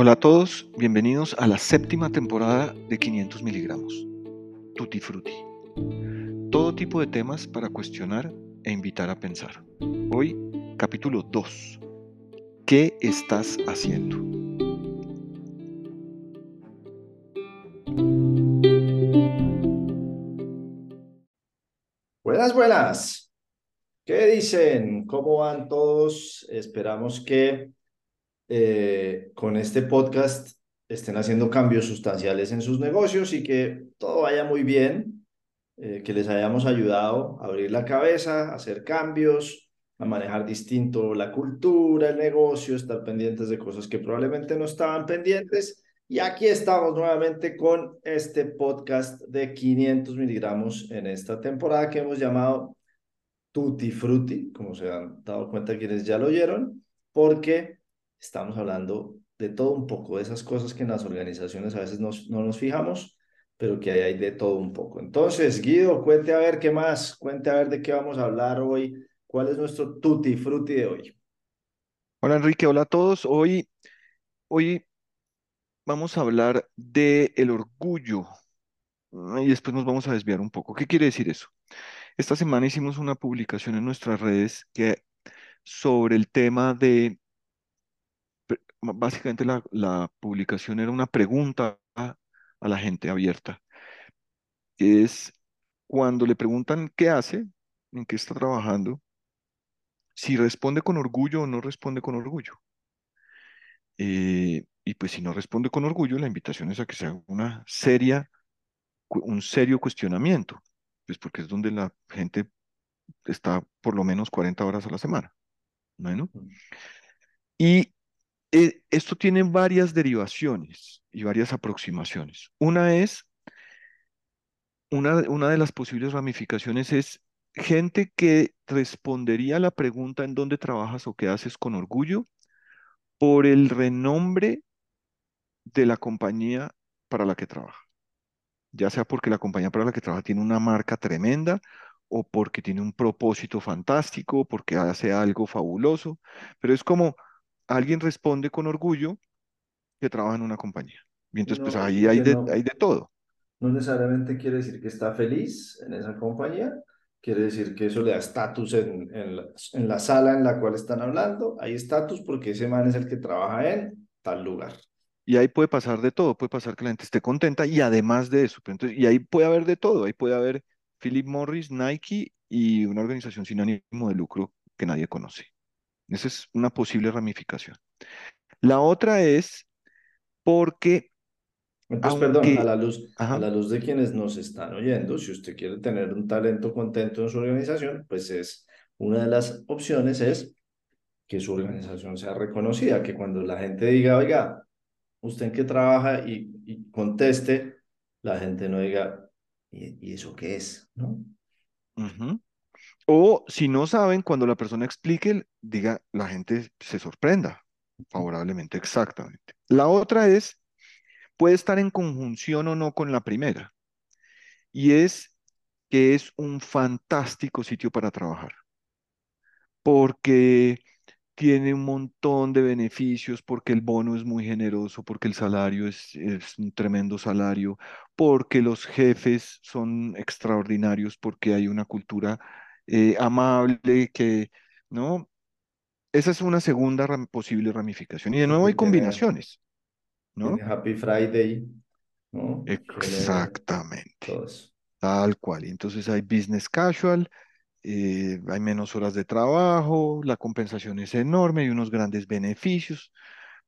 Hola a todos, bienvenidos a la séptima temporada de 500 miligramos. Tutti Frutti. Todo tipo de temas para cuestionar e invitar a pensar. Hoy, capítulo 2. ¿Qué estás haciendo? Buenas, buenas. ¿Qué dicen? ¿Cómo van todos? Esperamos que eh, con este podcast estén haciendo cambios sustanciales en sus negocios y que todo vaya muy bien, eh, que les hayamos ayudado a abrir la cabeza, a hacer cambios, a manejar distinto la cultura, el negocio, estar pendientes de cosas que probablemente no estaban pendientes. Y aquí estamos nuevamente con este podcast de 500 miligramos en esta temporada que hemos llamado Tutti Frutti, como se han dado cuenta quienes ya lo oyeron, porque estamos hablando de todo un poco, de esas cosas que en las organizaciones a veces no nos fijamos, pero que hay de todo un poco. Entonces, Guido, cuente a ver qué más, cuente a ver de qué vamos a hablar hoy, cuál es nuestro tutti frutti de hoy. Hola Enrique, hola a todos. Hoy, hoy vamos a hablar de el orgullo y después nos vamos a desviar un poco. ¿Qué quiere decir eso? Esta semana hicimos una publicación en nuestras redes que sobre el tema de básicamente la, publicación era una pregunta a, la gente abierta. Es cuando le preguntan qué hace, en qué está trabajando, si responde con orgullo o no responde con orgullo. Eh, y pues si no responde con orgullo, la invitación es a que se haga una seria, un serio cuestionamiento, pues porque es donde la gente está por lo menos 40 horas a la semana. Bueno. Y eh, esto tiene varias derivaciones y varias aproximaciones. Una es, una, una de las posibles ramificaciones es gente que respondería a la pregunta en dónde trabajas o qué haces con orgullo por el renombre de la compañía para la que trabaja. Ya sea porque la compañía para la que trabaja tiene una marca tremenda o porque tiene un propósito fantástico, porque hace algo fabuloso, pero es como alguien responde con orgullo que trabaja en una compañía. Y entonces, pues ahí hay de, hay de todo. No necesariamente quiere decir que está feliz en esa compañía, quiere decir que eso le da estatus en, en, la, en, la, sala en la cual están hablando. Hay estatus porque ese man es el que trabaja en tal lugar. Y ahí puede pasar de todo, puede pasar que la gente esté contenta y además de eso, entonces, y ahí puede haber de todo, ahí puede haber Philip Morris, Nike y una organización sin ánimo de lucro que nadie conoce. Esa es una posible ramificación. La otra es porque... Entonces, perdón, a la, luz, a la luz de quienes nos están oyendo, si usted quiere tener un talento contento en su organización, pues es una de las opciones es que su organización sea reconocida, que cuando la gente diga, oiga, usted en qué trabaja y, conteste, la gente no diga, ¿y, eso qué es? ¿no? O si no saben, cuando la persona explique, diga, la gente se sorprenda favorablemente, exactamente. La otra es, puede estar en conjunción o no con la primera, y es que es un fantástico sitio para trabajar, porque tiene un montón de beneficios porque el bono es muy generoso, porque el salario es, es, un tremendo salario, porque los jefes son extraordinarios, porque hay una cultura eh, amable, que, ¿no? Esa es una segunda posible ramificación. Y de nuevo hay combinaciones, ¿no? Happy Friday, ¿no? Exactamente. Tal cual. Y entonces hay business casual, eh, hay menos horas de trabajo, la compensación es enorme, hay unos grandes beneficios,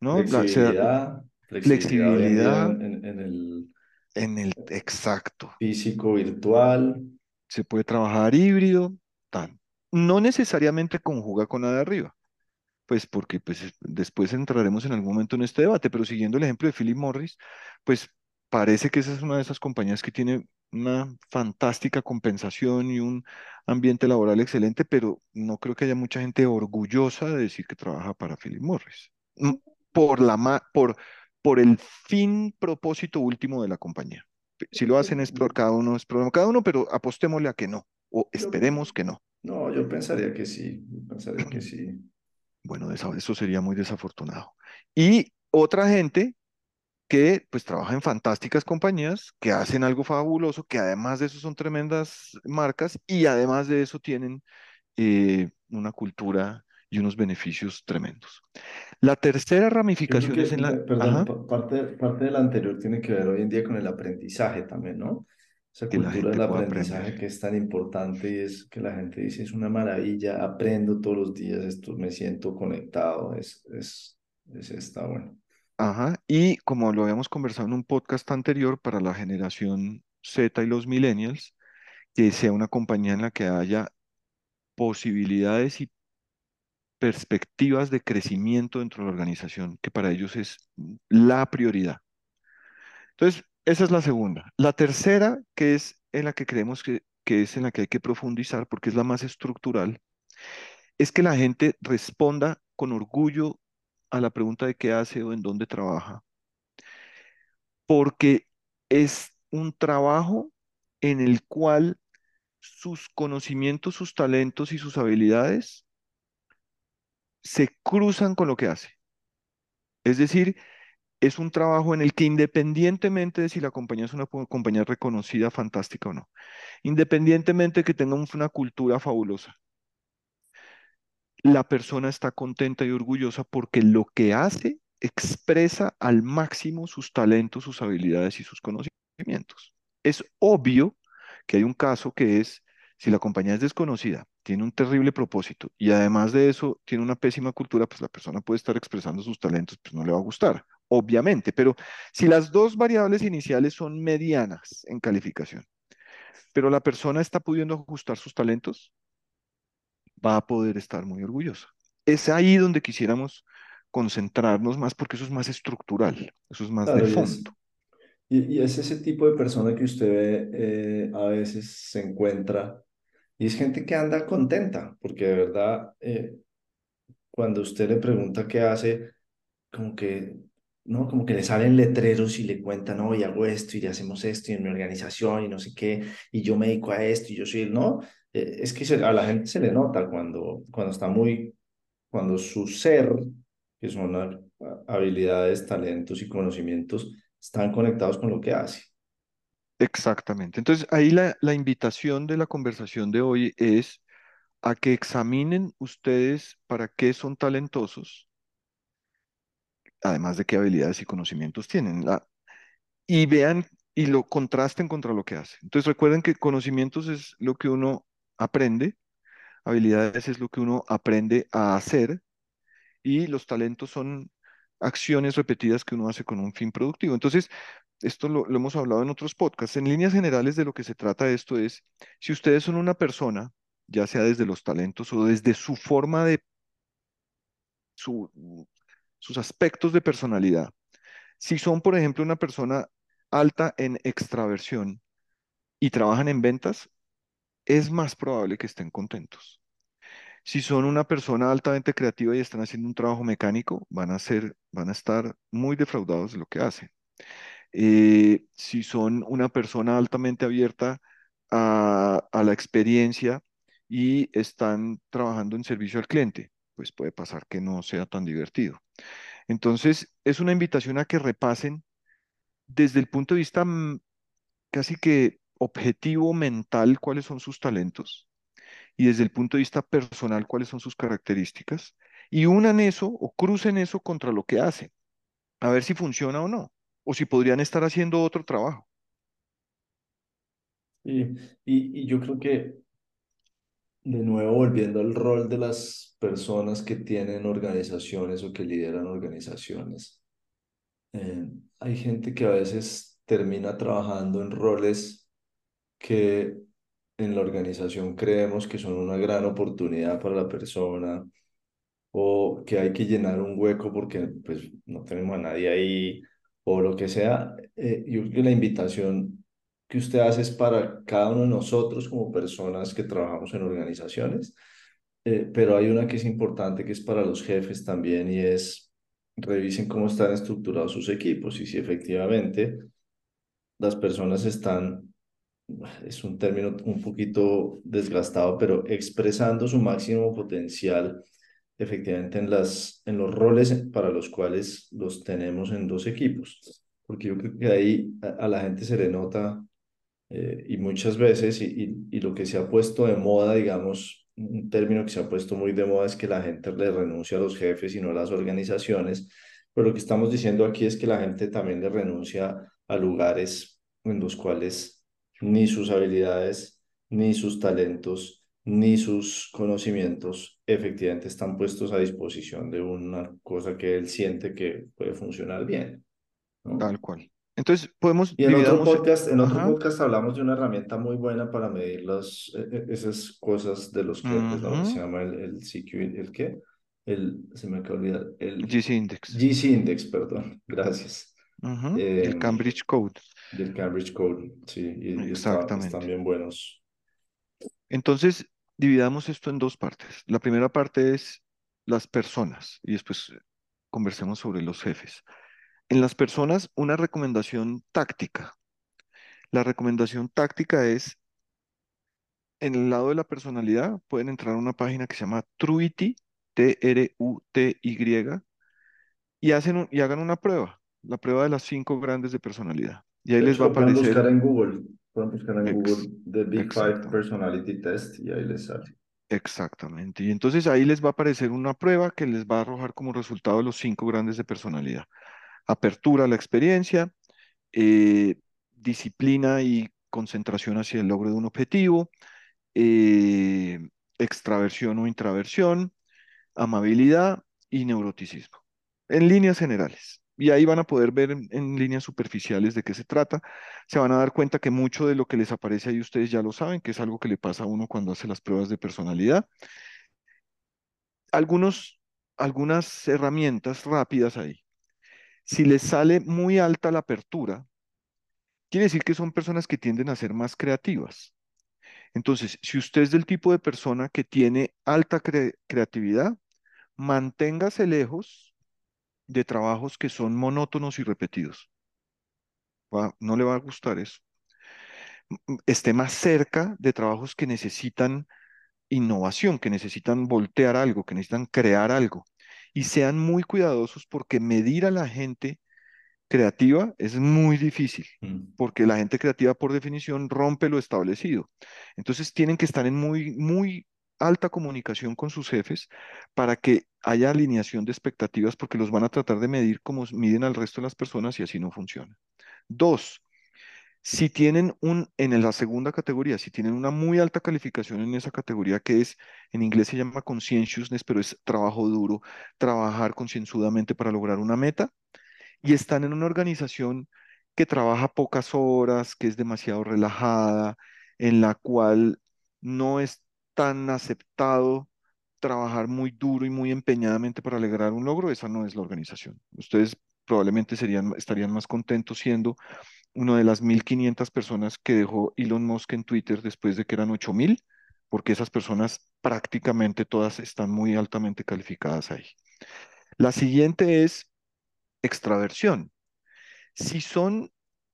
¿no? Flexibilidad, flexibilidad, en, el, en el exacto. Físico, virtual. Se puede trabajar híbrido, no necesariamente conjuga con la de arriba, pues porque pues, después entraremos en algún momento en este debate, pero siguiendo el ejemplo de Philip Morris, pues parece que esa es una de esas compañías que tiene una fantástica compensación y un ambiente laboral excelente, pero no creo que haya mucha gente orgullosa de decir que trabaja para Philip Morris, mm, por, la, por, por el fin propósito último de la compañía. Si lo hacen es por cada uno, es problema cada uno, pero apostémosle a que no o esperemos que no. No, yo pensaría que sí, pensaría que sí. Bueno, eso sería muy desafortunado. Y otra gente que pues trabaja en fantásticas compañías, que hacen algo fabuloso, que además de eso son tremendas marcas y además de eso tienen eh, una cultura y unos beneficios tremendos. La tercera ramificación que, es en la... pe- perdón, parte, parte del anterior tiene que ver hoy en día con el aprendizaje también, ¿no? Esa que cultura del aprendizaje que es tan importante y es que la gente dice, es una maravilla, aprendo todos los días, esto, me siento conectado, es, es, es, está bueno. Ajá, y como lo habíamos conversado en un podcast anterior para la generación Z y los millennials, que sea una compañía en la que haya posibilidades y perspectivas de crecimiento dentro de la organización, que para ellos es la prioridad. Entonces, esa es la segunda. La tercera, que es en la que creemos que, que es en la que hay que profundizar, porque es la más estructural, es que la gente responda con orgullo a la pregunta de qué hace o en dónde trabaja, porque es un trabajo en el cual sus conocimientos, sus talentos y sus habilidades se cruzan con lo que hace. Es decir, es un trabajo en el que independientemente de si la compañía es una compañía reconocida, fantástica o no, independientemente de que tenga un- una cultura fabulosa, la persona está contenta y orgullosa porque lo que hace expresa al máximo sus talentos, sus habilidades y sus conocimientos. Es obvio que hay un caso que es, si la compañía es desconocida, tiene un terrible propósito y además de eso tiene una pésima cultura, pues la persona puede estar expresando sus talentos, pues no le va a gustar, obviamente, pero si las dos variables iniciales son medianas en calificación, pero la persona está pudiendo ajustar sus talentos, va a poder estar muy orgullosa. Es ahí donde quisiéramos concentrarnos más porque eso es más estructural, eso es más de Claro, y es, fondo. y, y es ese tipo de persona que usted ve, eh, a veces se encuentra y es gente que anda contenta, porque de verdad, eh, cuando usted le pregunta qué hace, como que, ¿no? Como que le salen letreros y le cuentan, no, y hago esto, y hacemos esto, y en mi organización, y no sé qué, y yo me dedico a esto, y yo soy, ¿no? Eh, es que se- a la gente se le nota cuando, cuando está muy, cuando su ser, que son ha- habilidades, talentos y conocimientos, están conectados con lo que hace. Exactamente. Entonces, ahí la, invitación de la conversación de hoy es a que examinen ustedes para qué son talentosos, además de qué habilidades y conocimientos tienen, la- y vean y lo contrasten contra lo que hacen. Entonces, recuerden que conocimientos es lo que uno aprende, habilidades es lo que uno aprende a hacer y los talentos son acciones repetidas que uno hace con un fin productivo. Entonces, esto lo, hemos hablado en otros podcasts. En líneas generales de lo que se trata esto es, si ustedes son una persona, ya sea desde los talentos o desde su forma de, su, sus aspectos de personalidad, si son, por ejemplo, una persona alta en extraversión y trabajan en ventas, es más probable que estén contentos. Si son una persona altamente creativa y están haciendo un trabajo mecánico, van a ser, van a estar muy defraudados de lo que hacen. Eh, si son una persona altamente abierta a, a la experiencia y están trabajando en servicio al cliente, pues puede pasar que no sea tan divertido. Entonces, es una invitación a que repasen desde el punto de vista mm, casi que objetivo mental cuáles son sus talentos y desde el punto de vista personal cuáles son sus características y unan eso o crucen eso contra lo que hacen, a ver si funciona o no, o si podrían estar haciendo otro trabajo. Y, y, yo creo que, de nuevo, volviendo al rol de las personas que tienen organizaciones o que lideran organizaciones, eh, hay gente que a veces termina trabajando en roles que en la organización creemos que son una gran oportunidad para la persona o que hay que llenar un hueco porque pues no tenemos a nadie ahí o lo que sea. Eh, yo creo que la invitación que usted hace es para cada uno de nosotros como personas que trabajamos en organizaciones, eh, pero hay una que es importante que es para los jefes también y es revisen cómo están estructurados sus equipos y si efectivamente las personas están es un término un poquito desgastado, pero expresando su máximo potencial efectivamente en las, en los roles para los cuales los tenemos en dos equipos, porque yo creo que ahí a, la gente se le nota eh, y muchas veces, y, y, y lo que se ha puesto de moda, digamos, un término que se ha puesto muy de moda es que la gente le renuncia a los jefes y no a las organizaciones, pero lo que estamos diciendo aquí es que la gente también le renuncia a lugares en los cuales ni sus habilidades, ni sus talentos, ni sus conocimientos efectivamente están puestos a disposición de una cosa que él siente que puede funcionar bien, ¿no? Tal cual. Entonces, podemos, Y en otro podcast, en otro ajá, podcast hablamos de una herramienta muy buena para medir las, eh, eh, esas cosas de los clientes, ¿no? Que se llama el, el CQ, ¿el qué? El, se me acaba de olvidar, el GC Index, GC Index, perdón, gracias. ujú, y el Eh, Cambridge Code, del Cambridge Code, sí, y, y está, están exactamente. bien buenos. Entonces, dividamos esto en dos partes. La primera parte es las personas y después conversemos sobre los jefes. En las personas, una recomendación táctica. La recomendación táctica es, en el lado de la personalidad, pueden entrar a una página que se llama Truity, T-R-U-T-Y, y, hacen un- y hagan una prueba, la prueba de las cinco grandes de personalidad. Y ahí De les hecho, va a aparecer, buscar en Google, pueden buscar en ex- Google The Big Five Personality Test y ahí les sale. exactamente. Y entonces ahí les va a aparecer una prueba que les va a arrojar como resultado los cinco grandes de personalidad. Apertura a la experiencia, eh, disciplina y concentración hacia el logro de un objetivo, eh, extraversión o intraversión, amabilidad y neuroticismo, en líneas generales. Y ahí van a poder ver en, líneas superficiales de qué se trata. Se van a dar cuenta que mucho de lo que les aparece ahí ustedes ya lo saben, que es algo que le pasa a uno cuando hace las pruebas de personalidad. Algunos, algunas herramientas rápidas ahí. Si les sale muy alta la apertura, quiere decir que son personas que tienden a ser más creativas. Entonces, si usted es del tipo de persona que tiene alta cre- creatividad, manténgase lejos de trabajos que son monótonos y repetidos. Va- no le va a gustar eso. Esté más cerca de trabajos que necesitan innovación, que necesitan voltear algo, que necesitan crear algo. Y sean muy cuidadosos porque medir a la gente creativa es muy difícil, Mm. porque la gente creativa por definición rompe lo establecido. Entonces tienen que estar en muy, muy alta comunicación con sus jefes para que haya alineación de expectativas, porque los van a tratar de medir como miden al resto de las personas y así no funciona. Dos, si tienen un, en la segunda categoría, si tienen una muy alta calificación en esa categoría que es, en inglés se llama conscientiousness, pero es trabajo duro, trabajar concienzudamente para lograr una meta, y están en una organización que trabaja pocas horas, que es demasiado relajada, en la cual no es tan aceptado trabajar muy duro y muy empeñadamente para lograr un logro, esa no es la organización. Ustedes probablemente serían, estarían más contentos siendo una de las 1.500 personas que dejó Elon Musk en Twitter después de que eran 8.000, porque esas personas prácticamente todas están muy altamente calificadas ahí. La siguiente es extraversión. Si son,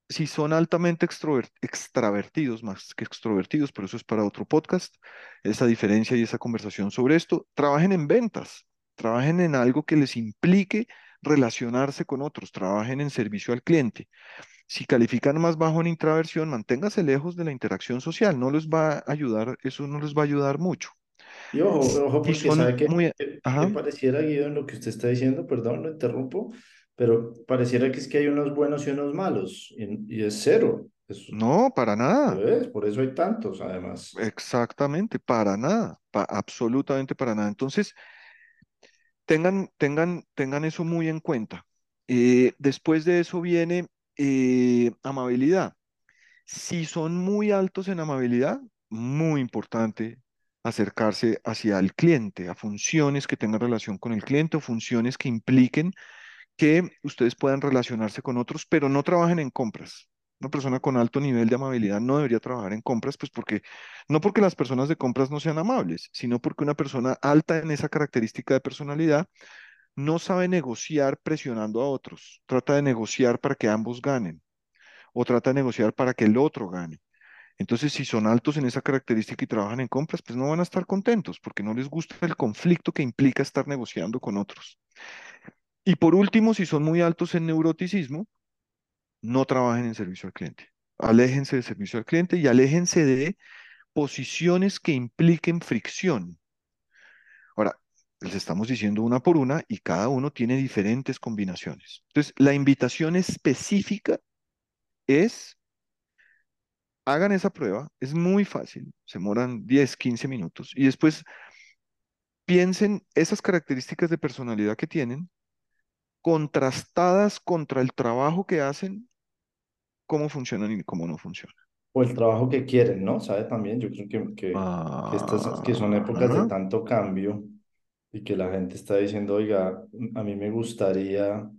si son altamente extravertidos, más que extrovertidos, pero eso es para otro podcast, esa diferencia y esa conversación sobre esto, trabajen en ventas, trabajen en algo que les implique relacionarse con otros, trabajen en servicio al cliente. Si califican más bajo en intraversión, manténgase lejos de la interacción social, no les va a ayudar, eso no les va a ayudar mucho. Y ojo, ojo, porque sabe que, muy, que, que ajá, pareciera, Guido, en lo que usted está diciendo, perdón, lo interrumpo, pero pareciera que es que hay unos buenos y unos malos, y, y es cero. No, para nada. es, por eso hay tantos, además. Exactamente, para nada, pa- absolutamente para nada. Entonces, tengan, tengan, tengan eso muy en cuenta. Eh, después de eso viene eh, amabilidad. Si son muy altos en amabilidad, muy importante acercarse hacia el cliente, a funciones que tengan relación con el cliente o funciones que impliquen que ustedes puedan relacionarse con otros, pero no trabajen en compras. Una persona con alto nivel de amabilidad no debería trabajar en compras, pues porque no porque las personas de compras no sean amables, sino porque una persona alta en esa característica de personalidad no sabe negociar presionando a otros. Trata de negociar para que ambos ganen o trata de negociar para que el otro gane. Entonces, si son altos en esa característica y trabajan en compras, pues no van a estar contentos porque no les gusta el conflicto que implica estar negociando con otros. Y por último, si son muy altos en neuroticismo, no trabajen en servicio al cliente. Aléjense de servicio al cliente y aléjense de posiciones que impliquen fricción. Ahora, les estamos diciendo una por una y cada uno tiene diferentes combinaciones. Entonces, la invitación específica es, hagan esa prueba, es muy fácil, se demoran 10, 15 minutos y después piensen esas características de personalidad que tienen contrastadas contra el trabajo que hacen, cómo funcionan y cómo no funcionan. O el trabajo que quieren, ¿no? ¿Sabe también? Yo creo que, que, que estas que son épocas de Ah, tanto cambio y que la gente está diciendo, oiga, a mí me gustaría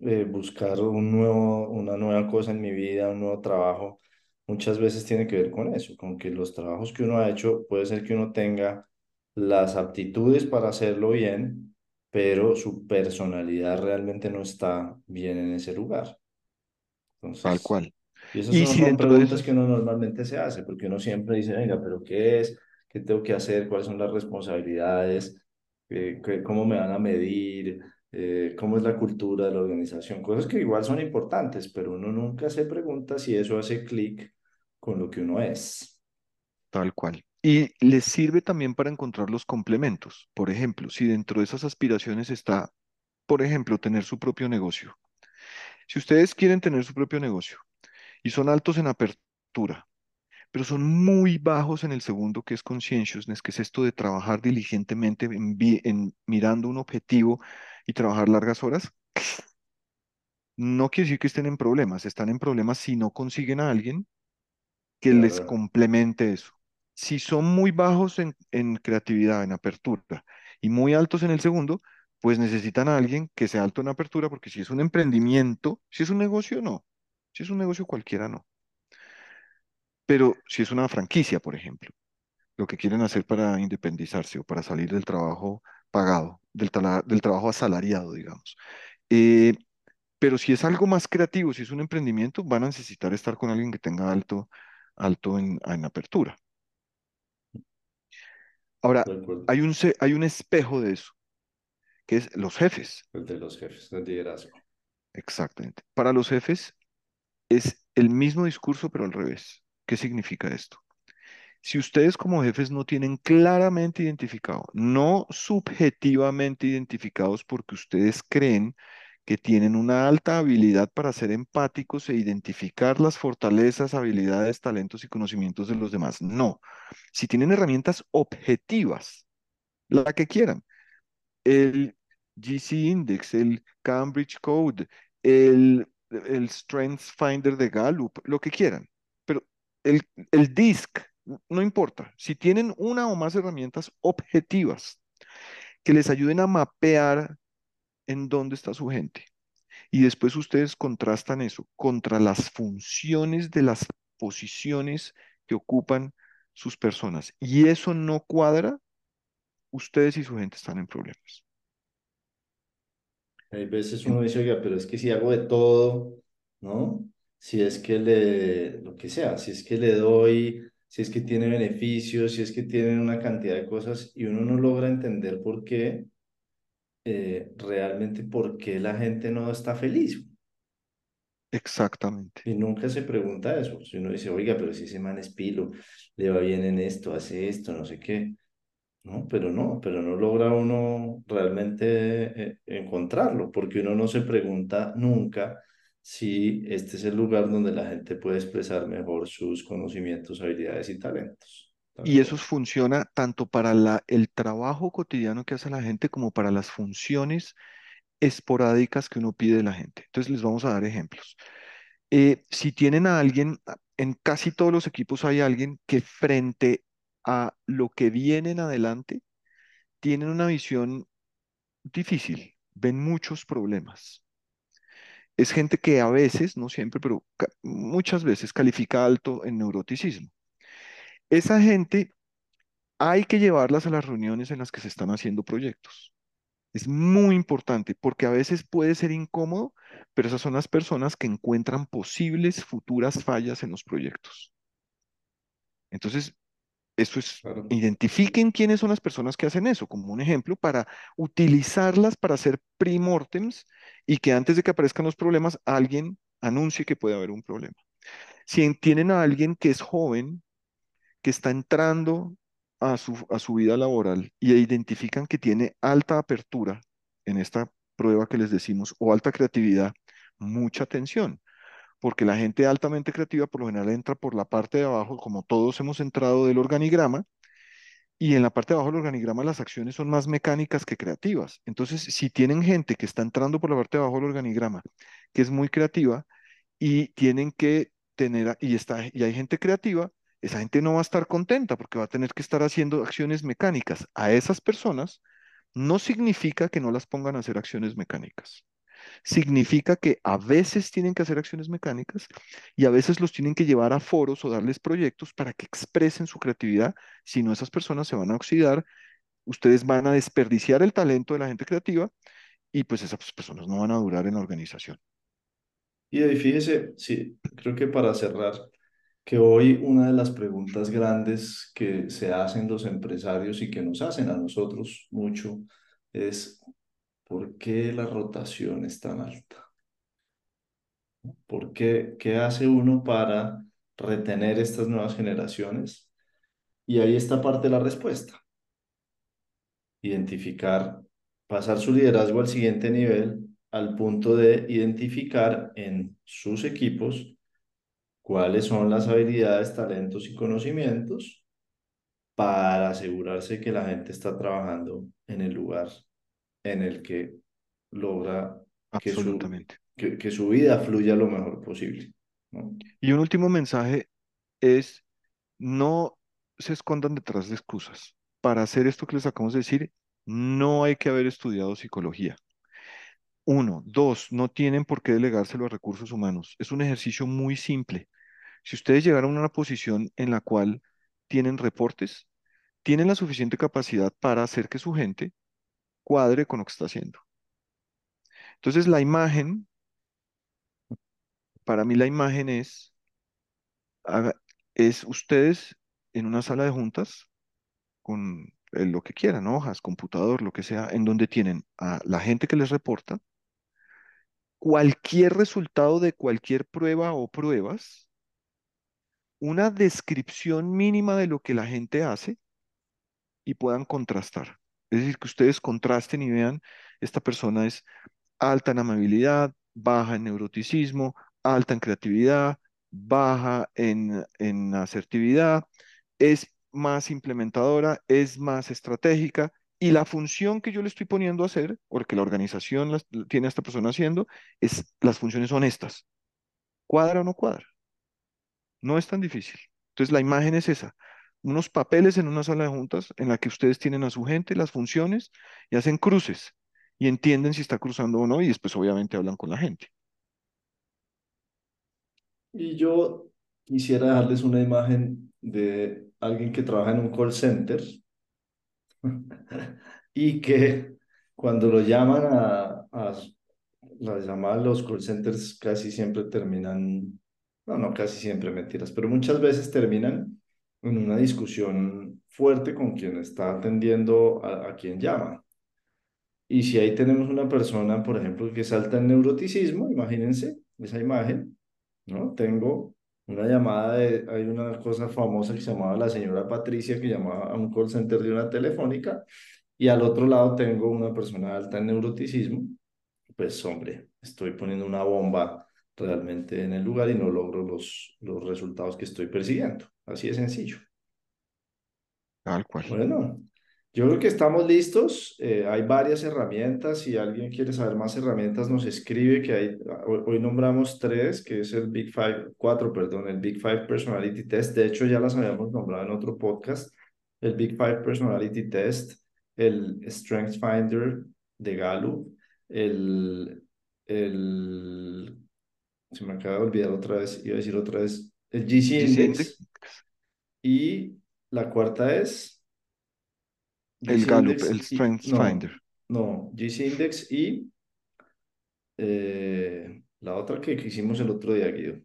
eh, buscar un nuevo, una nueva cosa en mi vida, un nuevo trabajo, muchas veces tiene que ver con eso, con que los trabajos que uno ha hecho puede ser que uno tenga las aptitudes para hacerlo bien, pero su personalidad realmente no está bien en ese lugar. tal Entonces, cual. y esas Y son, si son dentro de preguntas que uno normalmente se hace, porque uno siempre dice, venga, pero ¿qué es? ¿Qué tengo que hacer? ¿Cuáles son las responsabilidades? Eh, ¿qué- ¿Cómo me van a medir? Eh, ¿cómo es la cultura de la organización? Cosas que igual son importantes, pero uno nunca se pregunta si eso hace clic con lo que uno es. Tal cual. Y les sirve también para encontrar los complementos. Por ejemplo, si dentro de esas aspiraciones está, por ejemplo, tener su propio negocio. Si ustedes quieren tener su propio negocio y son altos en apertura, pero son muy bajos en el segundo, que es conscientiousness, que es esto de trabajar diligentemente en, en mirando un objetivo y trabajar largas horas, no quiere decir que estén en problemas, están en problemas si no consiguen a alguien que les complemente eso. Si son muy bajos en, creatividad, en apertura, y muy altos en el segundo, pues necesitan a alguien que sea alto en apertura, porque si es un emprendimiento, si es un negocio, no. Si es un negocio cualquiera, no. Pero si es una franquicia, por ejemplo, lo que quieren hacer para independizarse o para salir del trabajo pagado, del, trabajo asalariado, digamos. Eh, pero si es algo más creativo, si es un emprendimiento, van a necesitar estar con alguien que tenga alto, alto en apertura. Ahora, hay un, hay un espejo de eso, que es los jefes. El de los jefes, el liderazgo. Exactamente. Para los jefes es el mismo discurso, pero al revés. ¿Qué significa esto? Si ustedes como jefes no tienen claramente identificado, no subjetivamente identificados porque ustedes creen que tienen una alta habilidad para ser empáticos e identificar las fortalezas, habilidades, talentos y conocimientos de los demás, no. Si tienen herramientas objetivas, la que quieran, el GC Index, el Cambridge Code, el, Strengths Finder de Gallup, lo que quieran. Pero el DISC, no importa. Si tienen una o más herramientas objetivas que les ayuden a mapear en dónde está su gente y después ustedes contrastan eso contra las funciones de las posiciones que ocupan sus personas y eso no cuadra, ustedes y su gente están en problemas. Hay veces uno dice, oiga, pero es que si hago de todo, ¿no? Si es que le, lo que sea, si es que le doy, si es que tiene beneficios, si es que tiene una cantidad de cosas y uno no logra entender por qué, eh, realmente por qué la gente no está feliz. Exactamente. Y nunca se pregunta eso. Si uno dice, oiga, pero si ese man es pilo, le va bien en esto, hace esto, no sé qué. No, pero no, pero no logra uno realmente eh, encontrarlo, porque uno no se pregunta nunca si este es el lugar donde la gente puede expresar mejor sus conocimientos, habilidades y talentos. Y eso funciona tanto para la, el trabajo cotidiano que hace la gente como para las funciones esporádicas que uno pide de la gente. Entonces les vamos a dar ejemplos. Eh, si tienen a alguien, a- en casi todos los equipos hay alguien que frente a lo que viene en adelante, tienen una visión difícil, ven muchos problemas. Es gente que a veces, no siempre, pero muchas veces califica alto en neuroticismo. Esa gente hay que llevarlas a las reuniones en las que se están haciendo proyectos. Es muy importante porque a veces puede ser incómodo, pero esas son las personas que encuentran posibles futuras fallas en los proyectos. Entonces, eso es, Claro. identifiquen quiénes son las personas que hacen eso, como un ejemplo, para utilizarlas para hacer pre-mortems y que antes de que aparezcan los problemas, alguien anuncie que puede haber un problema. Si en- tienen a alguien que es joven, que está entrando a su, a su vida laboral y identifican que tiene alta apertura en esta prueba que les decimos o alta creatividad, mucha atención, porque la gente altamente creativa por lo general entra por la parte de abajo, como todos hemos entrado del organigrama, y en la parte de abajo del organigrama las acciones son más mecánicas que creativas. Entonces, si tienen gente que está entrando por la parte de abajo del organigrama, que es muy creativa, y tienen que tener, y está, y hay gente creativa, esa gente no va a estar contenta porque va a tener que estar haciendo acciones mecánicas. A esas personas no significa que no las pongan a hacer acciones mecánicas. Significa que a veces tienen que hacer acciones mecánicas y a veces los tienen que llevar a foros o darles proyectos para que expresen su creatividad. Si no, esas personas se van a oxidar, ustedes van a desperdiciar el talento de la gente creativa y pues esas personas no van a durar en la organización. Y ahí sí, creo que para cerrar, que hoy una de las preguntas grandes que se hacen los empresarios y que nos hacen a nosotros mucho es ¿por qué la rotación es tan alta? ¿Por qué, qué hace uno para retener estas nuevas generaciones? Y ahí está parte de la respuesta. Identificar, pasar su liderazgo al siguiente nivel al punto de identificar en sus equipos cuáles son las habilidades, talentos y conocimientos para asegurarse que la gente está trabajando en el lugar en el que logra que su, que, que su vida fluya lo mejor posible, ¿no? Y un último mensaje es no se escondan detrás de excusas. Para hacer esto que les acabamos de decir, no hay que haber estudiado psicología. Uno, dos, no tienen por qué delegárselo a recursos humanos. Es un ejercicio muy simple. Si ustedes llegaron a una posición en la cual tienen reportes, tienen la suficiente capacidad para hacer que su gente cuadre con lo que está haciendo. Entonces, la imagen, para mí la imagen es, es ustedes en una sala de juntas con eh, lo que quieran, hojas, computador, lo que sea, en donde tienen a la gente que les reporta, cualquier resultado de cualquier prueba o pruebas, una descripción mínima de lo que la gente hace y puedan contrastar. Es decir, que ustedes contrasten y vean, esta persona es alta en amabilidad, baja en neuroticismo, alta en creatividad, baja en, en asertividad, es más implementadora, es más estratégica y la función que yo le estoy poniendo a hacer, o que la organización tiene a esta persona haciendo, es, las funciones son estas. ¿Cuadra o no cuadra? No es tan difícil. Entonces la imagen es esa. Unos papeles en una sala de juntas en la que ustedes tienen a su gente, las funciones, y hacen cruces y entienden si está cruzando o no, y después obviamente hablan con la gente. Y yo quisiera dejarles una imagen de alguien que trabaja en un call center y que cuando lo llaman a, a las llamadas, los call centers casi siempre terminan, no, no casi siempre mentiras, pero muchas veces terminan en una discusión fuerte con quien está atendiendo a, quien llama. Y si ahí tenemos una persona, por ejemplo, que salta en neuroticismo, imagínense esa imagen, ¿no? Tengo una llamada de, hay una cosa famosa que se llamaba la señora Patricia, que llamaba a un call center de una telefónica, y al otro lado tengo una persona alta en neuroticismo, pues hombre, estoy poniendo una bomba realmente en el lugar y no logro los, los resultados que estoy persiguiendo. Así de sencillo. Tal cual. Bueno, yo creo que estamos listos. Eh, hay varias herramientas. Si alguien quiere saber más herramientas, nos escribe que hay, hoy, hoy nombramos tres, que es el Big Five, cuatro, perdón, el Big Five Personality Test. De hecho, ya las habíamos nombrado en otro podcast. El Big Five Personality Test, el Strength Finder de Gallup, el, el, se me acaba de olvidar otra vez, iba a decir otra vez, el GC GC Index. Y la cuarta es el Gallup, el y Strength no, Finder. no, GC Index y eh, la otra que, que hicimos el otro día, Guido.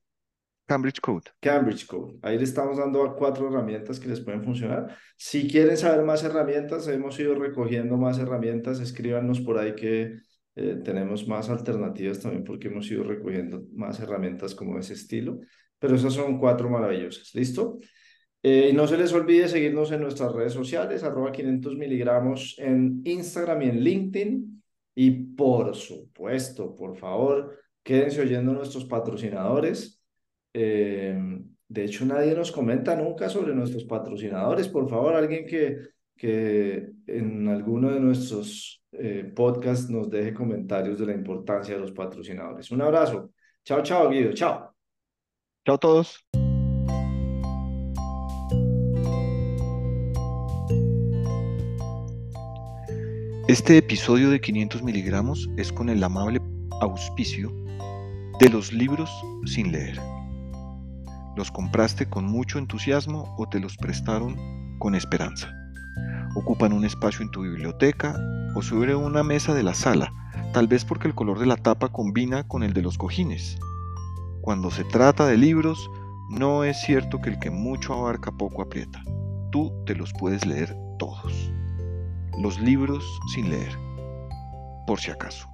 Cambridge Code. Cambridge Code. Ahí le estamos dando cuatro herramientas que les pueden funcionar. Si quieren saber más herramientas, hemos ido recogiendo más herramientas. Escríbanos por ahí que eh, tenemos más alternativas también porque hemos ido recogiendo más herramientas como ese estilo. Pero esas son cuatro maravillosas. ¿Listo? Eh, y no se les olvide seguirnos en nuestras redes sociales, arroba 500 miligramos en Instagram y en LinkedIn. Y por supuesto, por favor, quédense oyendo nuestros patrocinadores. Eh, de hecho, nadie nos comenta nunca sobre nuestros patrocinadores. Por favor, alguien que, que en alguno de nuestros eh, podcasts nos deje comentarios de la importancia de los patrocinadores. Un abrazo. Chao, chao, Guido. Chao. Chao a todos. Este episodio de 500 miligramos es con el amable auspicio de los libros sin leer. ¿Los compraste con mucho entusiasmo o te los prestaron con esperanza? Ocupan un espacio en tu biblioteca o sobre una mesa de la sala, tal vez porque el color de la tapa combina con el de los cojines. Cuando se trata de libros, no es cierto que el que mucho abarca poco aprieta. Tú te los puedes leer todos. Los libros sin leer, por si acaso.